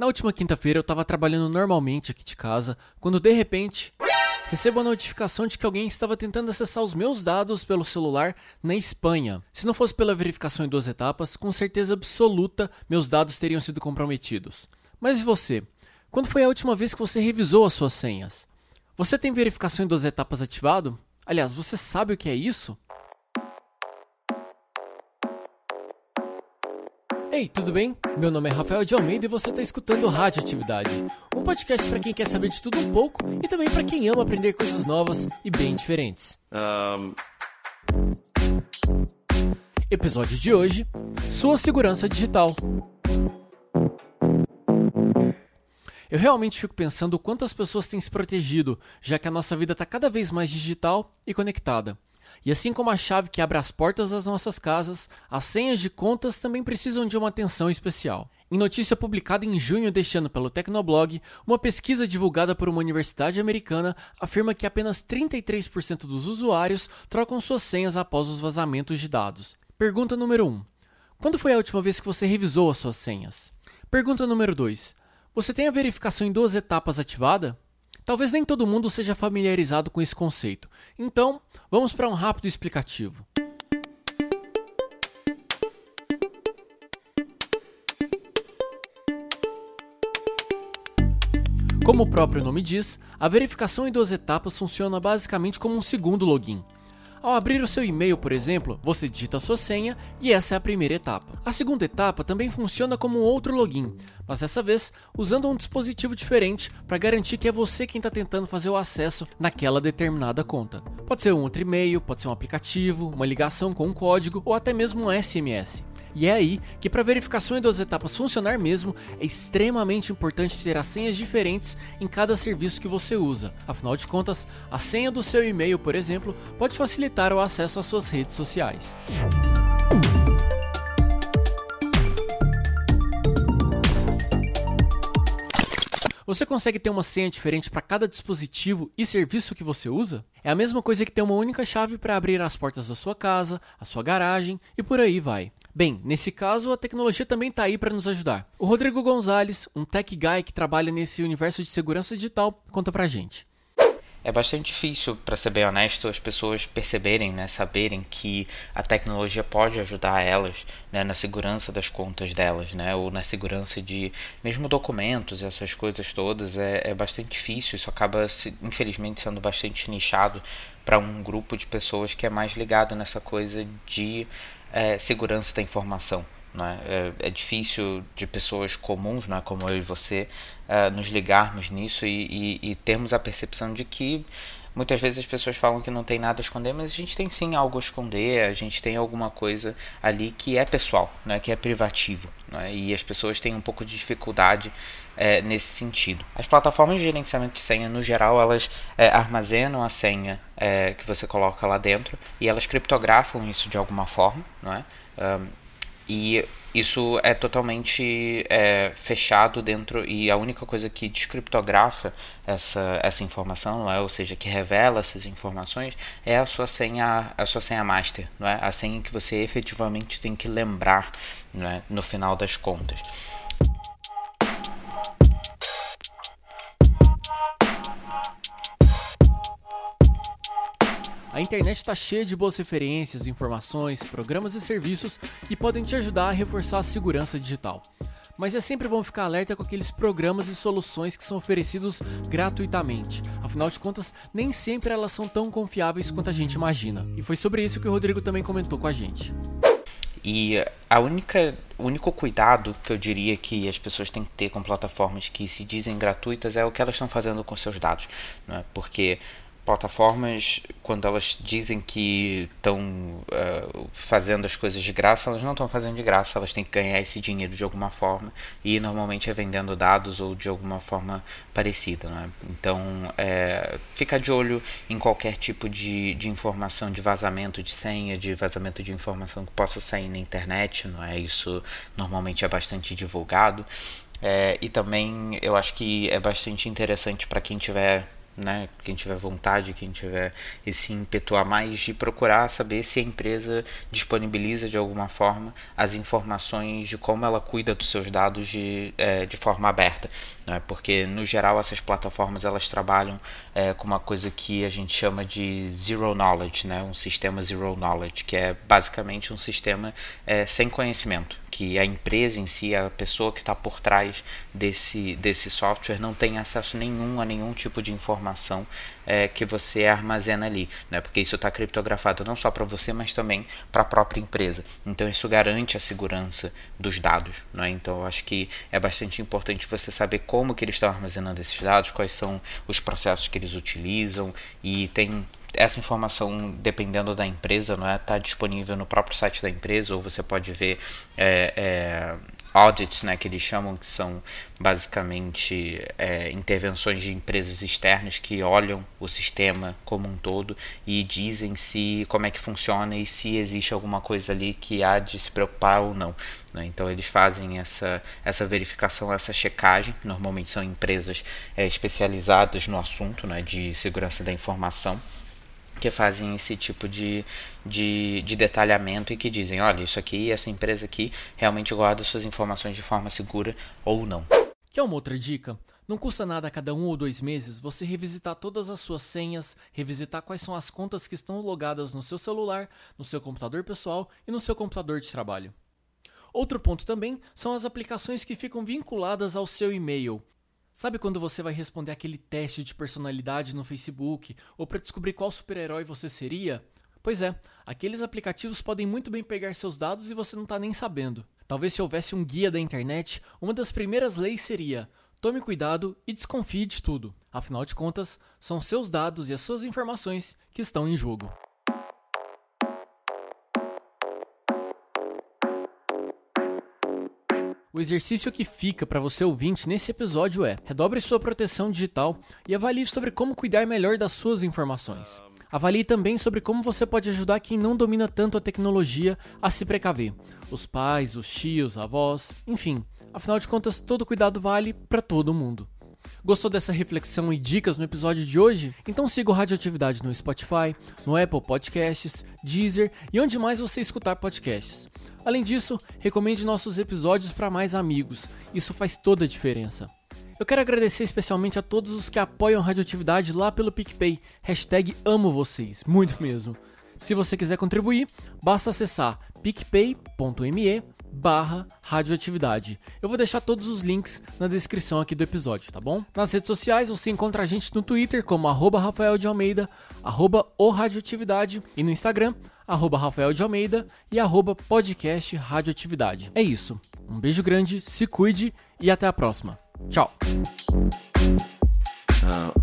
Na última quinta-feira eu estava trabalhando normalmente aqui de casa, quando de repente recebo a notificação de que alguém estava tentando acessar os meus dados pelo celular na Espanha. Se não fosse pela verificação em duas etapas, com certeza absoluta meus dados teriam sido comprometidos. Mas e você? Quando foi a última vez que você revisou as suas senhas? Você tem verificação em duas etapas ativado? Aliás, você sabe o que é isso? Ei, tudo bem? Meu nome é Rafael de Almeida e você está escutando Rádio Atividade, um podcast para quem quer saber de tudo um pouco e também para quem ama aprender coisas novas e bem diferentes. Um... Episódio de hoje: Sua segurança digital. Eu realmente fico pensando quantas pessoas têm se protegido, já que a nossa vida está cada vez mais digital e conectada. E assim como a chave que abre as portas das nossas casas, as senhas de contas também precisam de uma atenção especial. Em notícia publicada em junho deste ano pelo Tecnoblog, uma pesquisa divulgada por uma universidade americana afirma que apenas 33% dos usuários trocam suas senhas após os vazamentos de dados. Pergunta número 1. Quando foi a última vez que você revisou as suas senhas? Pergunta número 2. Você tem a verificação em duas etapas ativada? Talvez nem todo mundo seja familiarizado com esse conceito, então vamos para um rápido explicativo. Como o próprio nome diz, a verificação em duas etapas funciona basicamente como um segundo login. Ao abrir o seu e-mail, por exemplo, você digita sua senha e essa é a primeira etapa. A segunda etapa também funciona como um outro login, mas dessa vez usando um dispositivo diferente para garantir que é você quem está tentando fazer o acesso naquela determinada conta. Pode ser um outro e-mail, pode ser um aplicativo, uma ligação com um código ou até mesmo um SMS. E é aí que para verificação em duas etapas funcionar mesmo, é extremamente importante ter as senhas diferentes em cada serviço que você usa. Afinal de contas, a senha do seu e-mail, por exemplo, pode facilitar o acesso às suas redes sociais. Você consegue ter uma senha diferente para cada dispositivo e serviço que você usa? É a mesma coisa que ter uma única chave para abrir as portas da sua casa, a sua garagem e por aí vai. Bem, nesse caso a tecnologia também está aí para nos ajudar. O Rodrigo Gonzalez, um tech guy que trabalha nesse universo de segurança digital, conta pra gente. É bastante difícil, para ser bem honesto, as pessoas perceberem, né, saberem que a tecnologia pode ajudar elas né, na segurança das contas delas, né, ou na segurança de mesmo documentos, essas coisas todas. É, é bastante difícil, isso acaba, infelizmente, sendo bastante nichado para um grupo de pessoas que é mais ligado nessa coisa de é, segurança da informação. É? é? É, difícil de pessoas comuns, não é? como eu e você, é, nos ligarmos nisso e, e, e, termos a percepção de que muitas vezes as pessoas falam que não tem nada a esconder, mas a gente tem sim algo a esconder, a gente tem alguma coisa ali que é pessoal, né? que é privativo. É? E as pessoas têm um pouco de dificuldade é, nesse sentido. As plataformas de gerenciamento de senha, no geral, elas é, armazenam a senha é, que você coloca lá dentro e elas criptografam isso de alguma forma, não é? Um, e isso é totalmente é, fechado dentro e a única coisa que descriptografa essa, essa informação, não é? ou seja, que revela essas informações, é a sua senha, a sua senha master, não é? a senha que você efetivamente tem que lembrar não é? no final das contas. A internet está cheia de boas referências, informações, programas e serviços que podem te ajudar a reforçar a segurança digital. Mas é sempre bom ficar alerta com aqueles programas e soluções que são oferecidos gratuitamente. Afinal de contas, nem sempre elas são tão confiáveis quanto a gente imagina. E foi sobre isso que o Rodrigo também comentou com a gente. E a única, o único cuidado que eu diria que as pessoas têm que ter com plataformas que se dizem gratuitas é o que elas estão fazendo com seus dados, é? porque plataformas, quando elas dizem que estão uh, fazendo as coisas de graça, elas não estão fazendo de graça, elas têm que ganhar esse dinheiro de alguma forma e normalmente é vendendo dados ou de alguma forma parecida. Né? Então, é, fica de olho em qualquer tipo de, de informação de vazamento de senha, de vazamento de informação que possa sair na internet, não é? Isso normalmente é bastante divulgado. É, e também eu acho que é bastante interessante para quem tiver né, quem tiver vontade, quem tiver esse ímpeto a mais de procurar saber se a empresa disponibiliza de alguma forma as informações de como ela cuida dos seus dados de, é, de forma aberta, né, porque no geral essas plataformas elas trabalham é, com uma coisa que a gente chama de zero knowledge, né, um sistema zero knowledge, que é basicamente um sistema é, sem conhecimento, que a empresa em si, a pessoa que está por trás desse, desse software não tem acesso nenhum a nenhum tipo de informação é, que você armazena ali, né? porque isso está criptografado não só para você, mas também para a própria empresa. Então isso garante a segurança dos dados. Né? Então eu acho que é bastante importante você saber como que eles estão armazenando esses dados, quais são os processos que eles utilizam e tem essa informação, dependendo da empresa, não é, está disponível no próprio site da empresa ou você pode ver é, é, audits, né, que eles chamam, que são basicamente é, intervenções de empresas externas que olham o sistema como um todo e dizem se como é que funciona e se existe alguma coisa ali que há de se preocupar ou não. Né? Então eles fazem essa, essa verificação, essa checagem. Normalmente são empresas é, especializadas no assunto né, de segurança da informação que fazem esse tipo de, de, de, detalhamento e que dizem, olha, isso aqui, essa empresa aqui realmente guarda suas informações de forma segura ou não. Quer uma outra dica? Não custa nada a cada um ou dois meses você revisitar todas as suas senhas, revisitar quais são as contas que estão logadas no seu celular, no seu computador pessoal e no seu computador de trabalho. Outro ponto também são as aplicações que ficam vinculadas ao seu e-mail. Sabe quando você vai responder aquele teste de personalidade no Facebook ou para descobrir qual super-herói você seria? Pois é, aqueles aplicativos podem muito bem pegar seus dados e você não está nem sabendo. Talvez se houvesse um guia da internet, uma das primeiras leis seria: tome cuidado e desconfie de tudo. Afinal de contas, são seus dados e as suas informações que estão em jogo. O exercício que fica para você ouvinte nesse episódio é: redobre sua proteção digital e avalie sobre como cuidar melhor das suas informações. Avalie também sobre como você pode ajudar quem não domina tanto a tecnologia a se precaver. Os pais, os tios, avós, enfim. Afinal de contas, todo cuidado vale para todo mundo. Gostou dessa reflexão e dicas no episódio de hoje? Então siga o Radioatividade no Spotify, no Apple Podcasts, Deezer e onde mais você escutar podcasts. Além disso, recomende nossos episódios para mais amigos, isso faz toda a diferença. Eu quero agradecer especialmente a todos os que apoiam a radioatividade lá pelo PicPay, hashtag amo vocês, muito mesmo. Se você quiser contribuir, basta acessar picpay.me barra radioatividade. Eu vou deixar todos os links na descrição aqui do episódio, tá bom? Nas redes sociais você encontra a gente no Twitter como arroba Rafael de Almeida, arroba o Radioatividade e no Instagram, arroba Rafael de Almeida e arroba podcast Radioatividade. É isso. Um beijo grande, se cuide e até a próxima. Tchau! Uh...